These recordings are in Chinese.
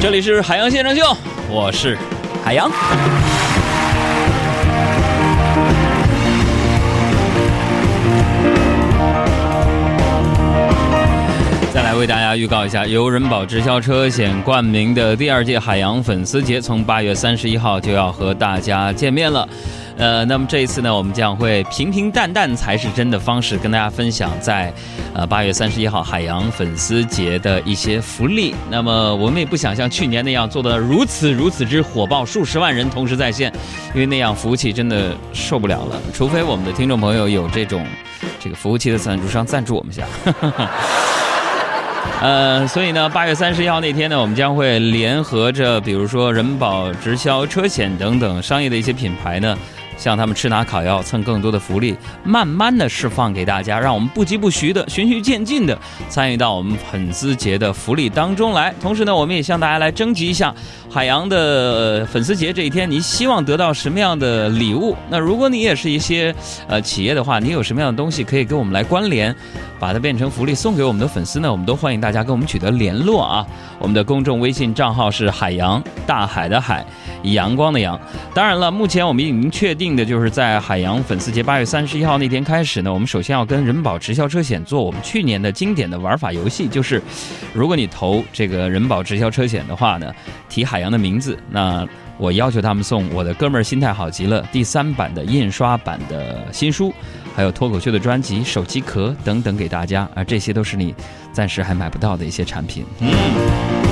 这里是海洋现场秀，我是海洋。再来为大家预告一下，由人保直销车险冠名的第二届海洋粉丝节，从八月三十一号就要和大家见面了。呃，那么这一次呢，我们将会平平淡淡才是真的方式跟大家分享在，呃八月三十一号海洋粉丝节的一些福利。那么我们也不想像去年那样做的如此如此之火爆，数十万人同时在线，因为那样服务器真的受不了了。除非我们的听众朋友有这种这个服务器的赞助商赞助我们一下。呃，所以呢，八月三十一号那天呢，我们将会联合着，比如说人保直销车险等等商业的一些品牌呢。向他们吃拿烤药蹭更多的福利，慢慢的释放给大家，让我们不疾不徐的、循序渐进的参与到我们粉丝节的福利当中来。同时呢，我们也向大家来征集一下海洋的粉丝节这一天，你希望得到什么样的礼物？那如果你也是一些呃企业的话，你有什么样的东西可以跟我们来关联，把它变成福利送给我们的粉丝呢？我们都欢迎大家跟我们取得联络啊！我们的公众微信账号是海洋大海的海。阳光的阳，当然了，目前我们已经确定的就是在海洋粉丝节八月三十一号那天开始呢，我们首先要跟人保直销车险做我们去年的经典的玩法游戏，就是如果你投这个人保直销车险的话呢，提海洋的名字，那我要求他们送我的哥们儿心态好极了第三版的印刷版的新书，还有脱口秀的专辑、手机壳等等给大家，啊这些都是你暂时还买不到的一些产品。嗯。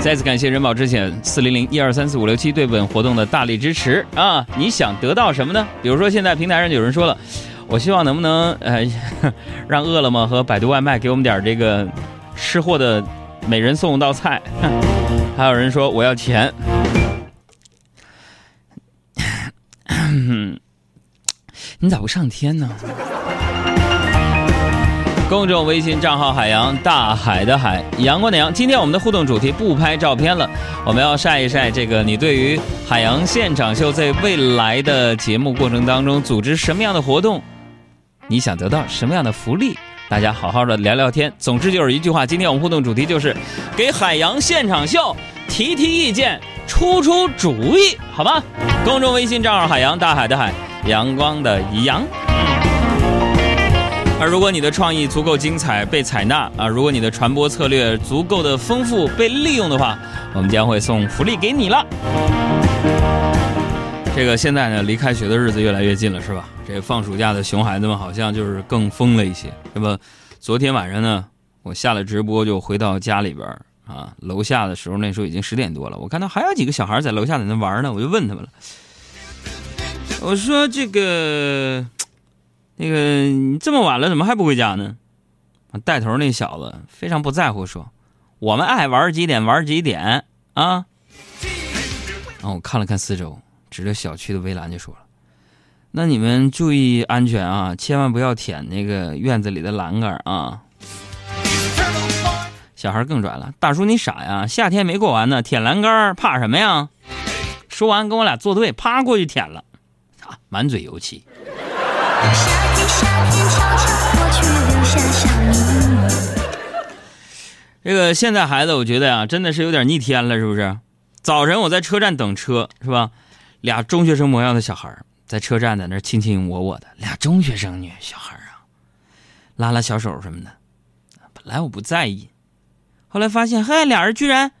再次感谢人保之险四零零一二三四五六七对本活动的大力支持啊！你想得到什么呢？比如说现在平台上有人说了，我希望能不能呃 让饿了么和百度外卖给我们点这个吃货的每人送一道菜，还有人说我要钱，你咋不上天呢？公众微信账号海洋大海的海阳光的阳，今天我们的互动主题不拍照片了，我们要晒一晒这个你对于海洋现场秀在未来的节目过程当中组织什么样的活动，你想得到什么样的福利？大家好好的聊聊天。总之就是一句话，今天我们互动主题就是给海洋现场秀提提意见，出出主意，好吗？公众微信账号海洋大海的海阳光的阳。而如果你的创意足够精彩被采纳啊，如果你的传播策略足够的丰富被利用的话，我们将会送福利给你了。这个现在呢，离开学的日子越来越近了，是吧？这放暑假的熊孩子们好像就是更疯了一些，那么？昨天晚上呢，我下了直播就回到家里边啊，楼下的时候那时候已经十点多了，我看到还有几个小孩在楼下在那玩呢，我就问他们了，我说这个。那个你这么晚了，怎么还不回家呢？带头那小子非常不在乎，说：“我们爱玩几点玩几点啊。”然后我看了看四周，指着小区的围栏就说了：“那你们注意安全啊，千万不要舔那个院子里的栏杆啊。”小孩更拽了：“大叔你傻呀，夏天没过完呢，舔栏杆怕什么呀？”说完跟我俩作对，啪过去舔了，啊，满嘴油漆。夏天，夏天悄悄过去，留下小秘密这个现在孩子，我觉得呀，真的是有点逆天了，是不是？早晨我在车站等车，是吧？俩中学生模样的小孩在车站在那卿卿我我的，俩中学生女小孩啊，拉拉小手什么的。本来我不在意，后来发现，嗨，俩人居然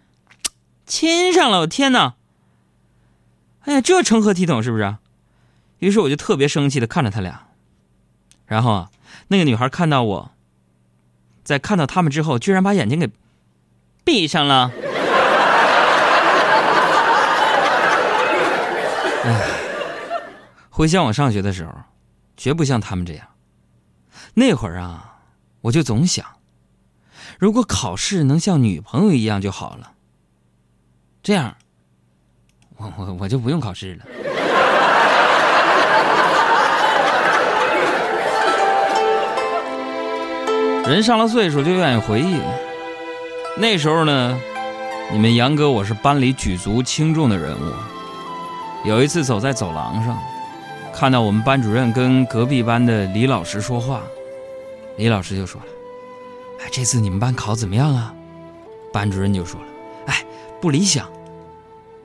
亲上了！我天哪！哎呀，这成何体统，是不是？于是我就特别生气的看着他俩。然后啊，那个女孩看到我，在看到他们之后，居然把眼睛给闭上了。哎，回想我上学的时候，绝不像他们这样。那会儿啊，我就总想，如果考试能像女朋友一样就好了，这样，我我我就不用考试了。人上了岁数就愿意回忆。那时候呢，你们杨哥我是班里举足轻重的人物。有一次走在走廊上，看到我们班主任跟隔壁班的李老师说话，李老师就说了：“哎，这次你们班考怎么样啊？”班主任就说了：“哎，不理想。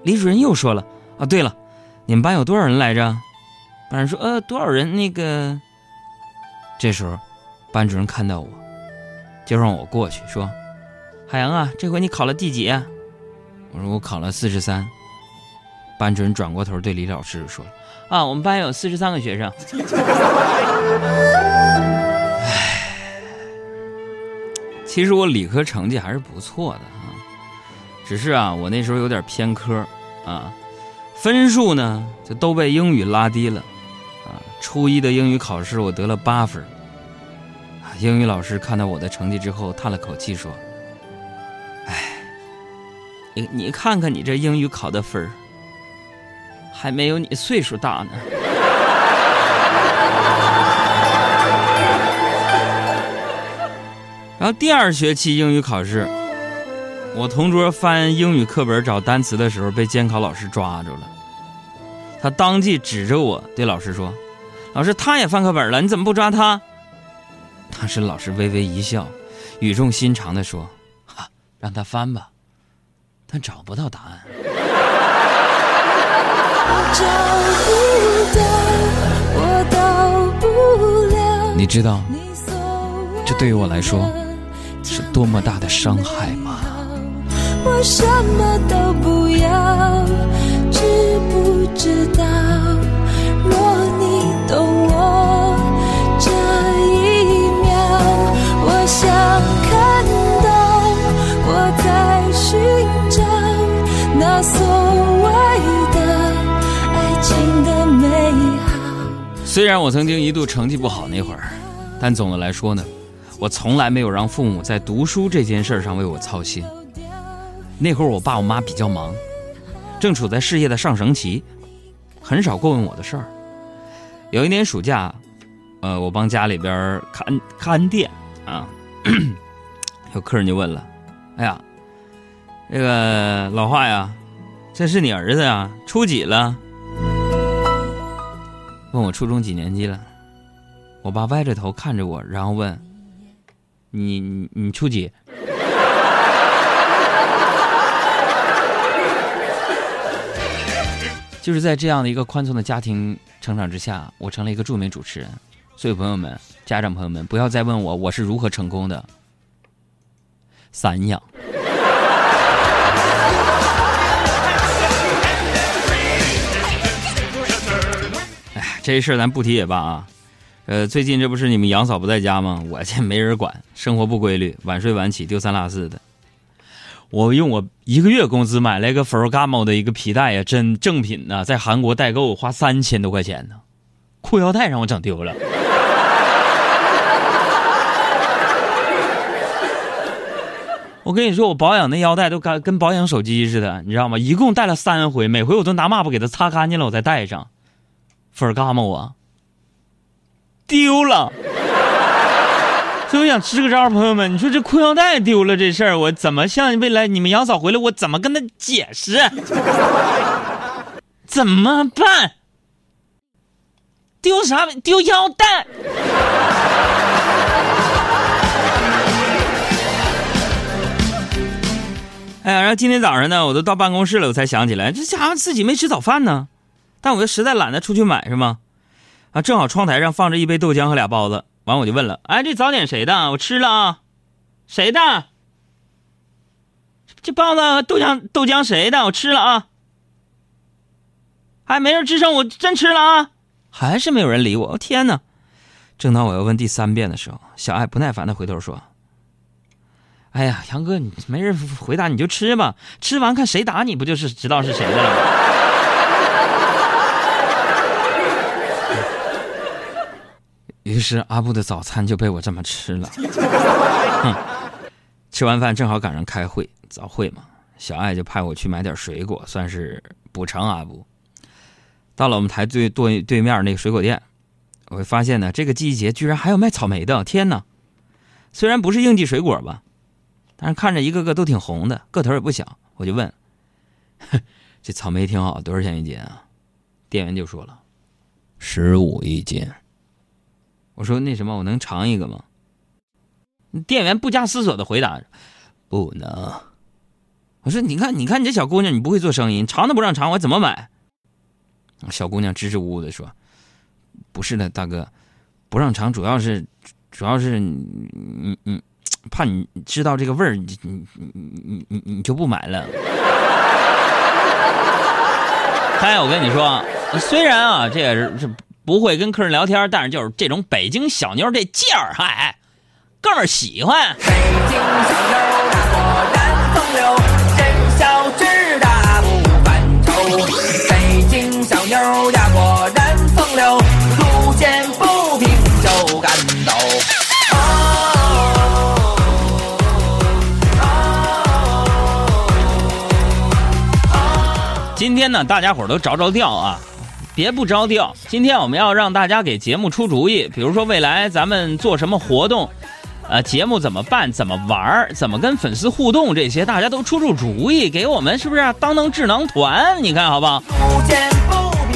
李主任又说了：“啊，对了，你们班有多少人来着？”班主任说：“呃，多少人？那个。”这时候，班主任看到我，就让我过去说：“海洋啊，这回你考了第几？”我说：“我考了四十三。”班主任转过头对李老师说：“啊，我们班有四十三个学生。”唉，其实我理科成绩还是不错的啊，只是啊，我那时候有点偏科啊，分数呢就都被英语拉低了啊。初一的英语考试我得了八分，英语老师看到我的成绩之后叹了口气说：“唉，你你看看你这英语考的分儿。”还没有你岁数大呢。然后第二学期英语考试，我同桌翻英语课本找单词的时候被监考老师抓住了，他当即指着我对老师说：“老师，他也翻课本了，你怎么不抓他？”当时老师微微一笑，语重心长地说：“哈，让他翻吧，但找不到答案。”你知道，这对于我来说是多么大的伤害吗？我什么都不要，知不知道？情的美好虽然我曾经一度成绩不好那会儿，但总的来说呢，我从来没有让父母在读书这件事上为我操心。那会儿我爸我妈比较忙，正处在事业的上升期，很少过问我的事儿。有一年暑假，呃，我帮家里边看看店啊，有客人就问了：“哎呀，这个老华呀，这是你儿子呀，初几了？”问我初中几年级了，我爸歪着头看着我，然后问：“你你你初几？” 就是在这样的一个宽松的家庭成长之下，我成了一个著名主持人。所以朋友们、家长朋友们，不要再问我我是如何成功的。散养。这事儿咱不提也罢啊，呃，最近这不是你们杨嫂不在家吗？我这没人管，生活不规律，晚睡晚起，丢三落四的。我用我一个月工资买了一个 Ferragamo 的一个皮带呀，真正品呢，在韩国代购花三千多块钱呢，裤腰带让我整丢了。我跟你说，我保养那腰带都跟跟保养手机似的，你知道吗？一共戴了三回，每回我都拿抹布给它擦干净了，我再戴上。粉儿干吗？我丢了，所以我想支个招，朋友们，你说这裤腰带丢了这事儿，我怎么向未来你们杨嫂回来，我怎么跟他解释？怎么办？丢啥？丢腰带？哎呀，然后今天早上呢，我都到办公室了，我才想起来，这家伙自己没吃早饭呢。但我又实在懒得出去买，是吗？啊，正好窗台上放着一杯豆浆和俩包子，完我就问了：“哎，这早点谁的？我吃了啊，谁的？这包子、豆浆、豆浆谁的？我吃了啊。还没人吱声，我真吃了啊！还是没有人理我。天哪！正当我要问第三遍的时候，小爱不耐烦的回头说：“哎呀，杨哥，你没人回答你就吃吧，吃完看谁打你不就是知道是谁的了吗？”于是阿布的早餐就被我这么吃了。吃完饭正好赶上开会早会嘛，小爱就派我去买点水果，算是补偿阿布。到了我们台对对对面那个水果店，我会发现呢，这个季节居然还有卖草莓的！天哪，虽然不是应季水果吧，但是看着一个个都挺红的，个头也不小。我就问：“这草莓挺好，多少钱一斤啊？”店员就说了：“十五一斤。”我说那什么，我能尝一个吗？店员不加思索的回答：“不能。”我说你看，你看你这小姑娘，你不会做生意，尝都不让尝，我怎么买？小姑娘支支吾吾的说：“不是的，大哥，不让尝主要是，主要是你你怕你知道这个味儿，你你你你你你就不买了。”哎，我跟你说，虽然啊，这也是是不会跟客人聊天，但是就是这种北京小妞这劲儿，嗨，哥们儿喜欢。北京小妞那果然风流，人小志大不犯愁。北京小妞呀果然风流，路见不平就敢抖。今天呢，大家伙儿都着着调啊，别不着调。今天我们要让大家给节目出主意，比如说未来咱们做什么活动，呃，节目怎么办，怎么玩儿，怎么跟粉丝互动，这些大家都出出主意，给我们是不是、啊、当当智囊团？你看好不好？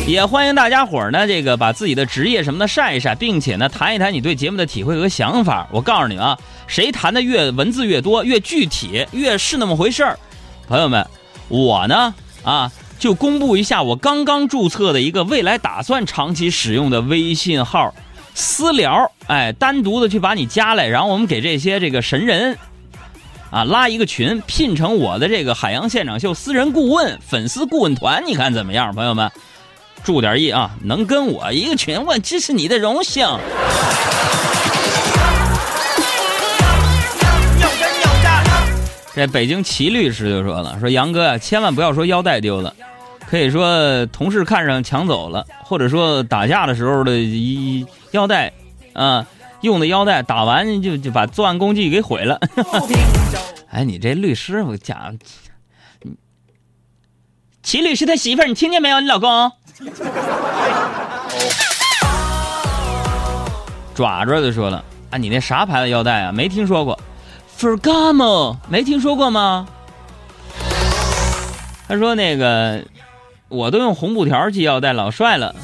也欢迎大家伙儿呢，这个把自己的职业什么的晒一晒，并且呢谈一谈你对节目的体会和想法。我告诉你啊，谁谈的越文字越多，越具体，越是那么回事儿。朋友们，我呢啊，就公布一下我刚刚注册的一个未来打算长期使用的微信号，私聊，哎，单独的去把你加来，然后我们给这些这个神人。啊，拉一个群，聘成我的这个海洋现场秀私人顾问、粉丝顾问团，你看怎么样，朋友们？注点意啊，能跟我一个群，我这是你的荣幸。这北京齐律师就说了，说杨哥啊，千万不要说腰带丢了，可以说同事看上抢走了，或者说打架的时候的一腰带，啊，用的腰带打完就就把作案工具给毁了。不平就哎，你这律师，我讲，齐律师他媳妇儿，你听见没有？你老公。爪爪就说了啊，你那啥牌子腰带啊？没听说过 Fergamo 没听说过吗？他说那个我都用红布条系腰带，老帅了。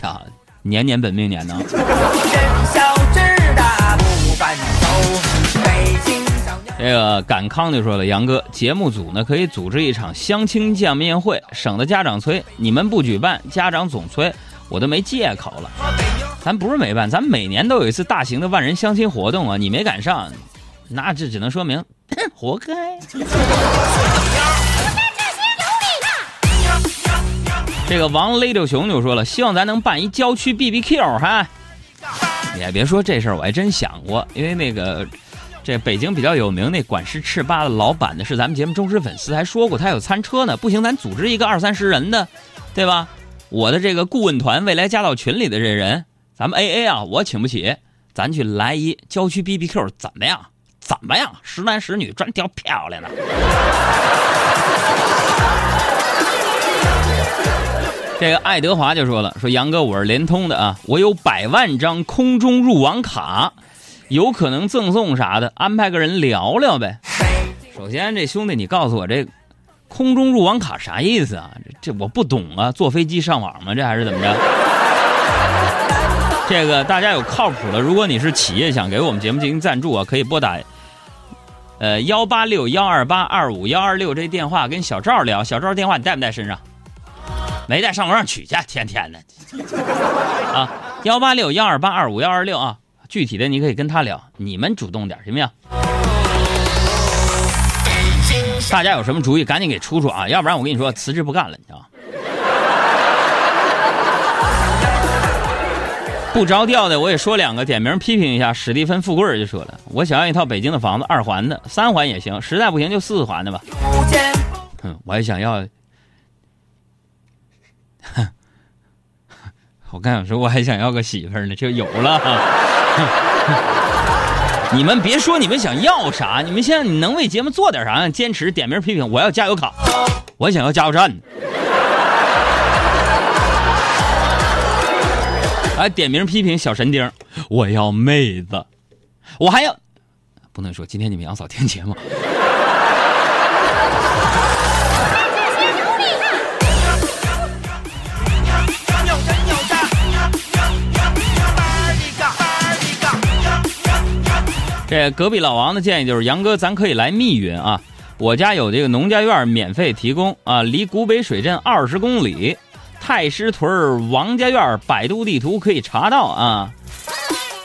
啊，年年本命年呢。这个赶康就说了，杨哥，节目组呢可以组织一场相亲见面会，省得家长催。你们不举办，家长总催，我都没借口了。咱不是没办，咱每年都有一次大型的万人相亲活动啊，你没赶上，那这只能说明 活该。这个王雷六熊就说了，希望咱能办一郊区 BBQ 哈。你还别说这事儿，我还真想过，因为那个这北京比较有名那管事赤巴的老板呢，是咱们节目忠实粉丝，还说过他有餐车呢。不行，咱组织一个二三十人的，对吧？我的这个顾问团未来加到群里的这人，咱们 A A 啊，我请不起，咱去来一郊区 B B Q 怎么样？怎么样？十男十女专挑漂亮的。这个爱德华就说了，说杨哥我是联通的啊，我有百万张空中入网卡，有可能赠送啥的，安排个人聊聊呗。首先，这兄弟你告诉我这空中入网卡啥意思啊？这我不懂啊，坐飞机上网吗？这还是怎么着？这个大家有靠谱的，如果你是企业想给我们节目进行赞助啊，可以拨打呃幺八六幺二八二五幺二六这电话跟小赵聊。小赵电话你带不带身上？没带，上楼上取去，天天的。啊，幺八六幺二八二五幺二六啊，具体的你可以跟他聊，你们主动点行不行？大家有什么主意，赶紧给出出啊，要不然我跟你说辞职不干了，你知道吗？不着调的我也说两个，点名批评一下。史蒂芬富贵就说了，我想要一套北京的房子，二环的，三环也行，实在不行就四环的吧。不见哼，我还想要，我刚想说我还想要个媳妇呢，就有了。你们别说你们想要啥，你们现在你能为节目做点啥？坚持点名批评，我要加油卡，我想要加油站。哎，点名批评小神丁，我要妹子，我还要，不能说今天你们杨嫂听节目。这隔壁老王的建议就是，杨哥，咱可以来密云啊，我家有这个农家院免费提供啊，离古北水镇二十公里，太师屯王家院，百度地图可以查到啊。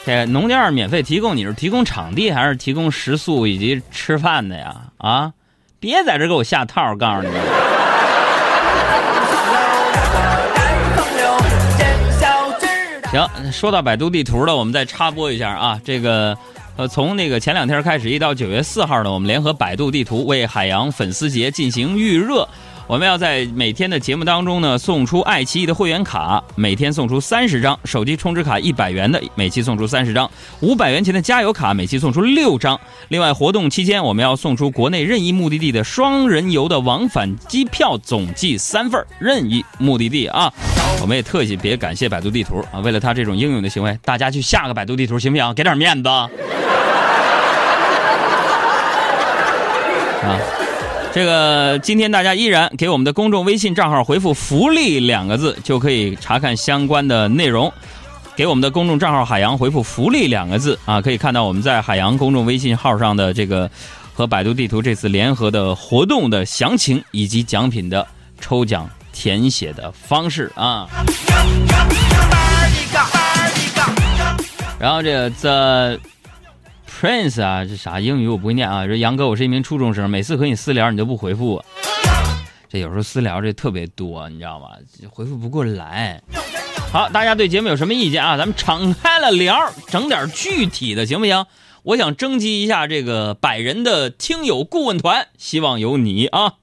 这农家院免费提供，你是提供场地还是提供食宿以及吃饭的呀？啊，别在这给我下套，告诉你们。行，说到百度地图了，我们再插播一下啊，这个。呃，从那个前两天开始，一到九月四号呢，我们联合百度地图为海洋粉丝节进行预热。我们要在每天的节目当中呢，送出爱奇艺的会员卡，每天送出三十张；手机充值卡一百元的，每期送出三十张；五百元钱的加油卡，每期送出六张。另外，活动期间我们要送出国内任意目的地的双人游的往返机票，总计三份任意目的地啊。我们也特别感谢百度地图啊，为了他这种英勇的行为，大家去下个百度地图行不行？给点面子。啊，这个今天大家依然给我们的公众微信账号回复“福利”两个字，就可以查看相关的内容。给我们的公众账号“海洋”回复“福利”两个字啊，可以看到我们在海洋公众微信号上的这个和百度地图这次联合的活动的详情以及奖品的抽奖填写的方式啊。然后这个在。Prince 啊，这啥英语我不会念啊。说杨哥，我是一名初中生，每次和你私聊你都不回复我，这有时候私聊这特别多，你知道吗？回复不过来。好，大家对节目有什么意见啊？咱们敞开了聊，整点具体的行不行？我想征集一下这个百人的听友顾问团，希望有你啊。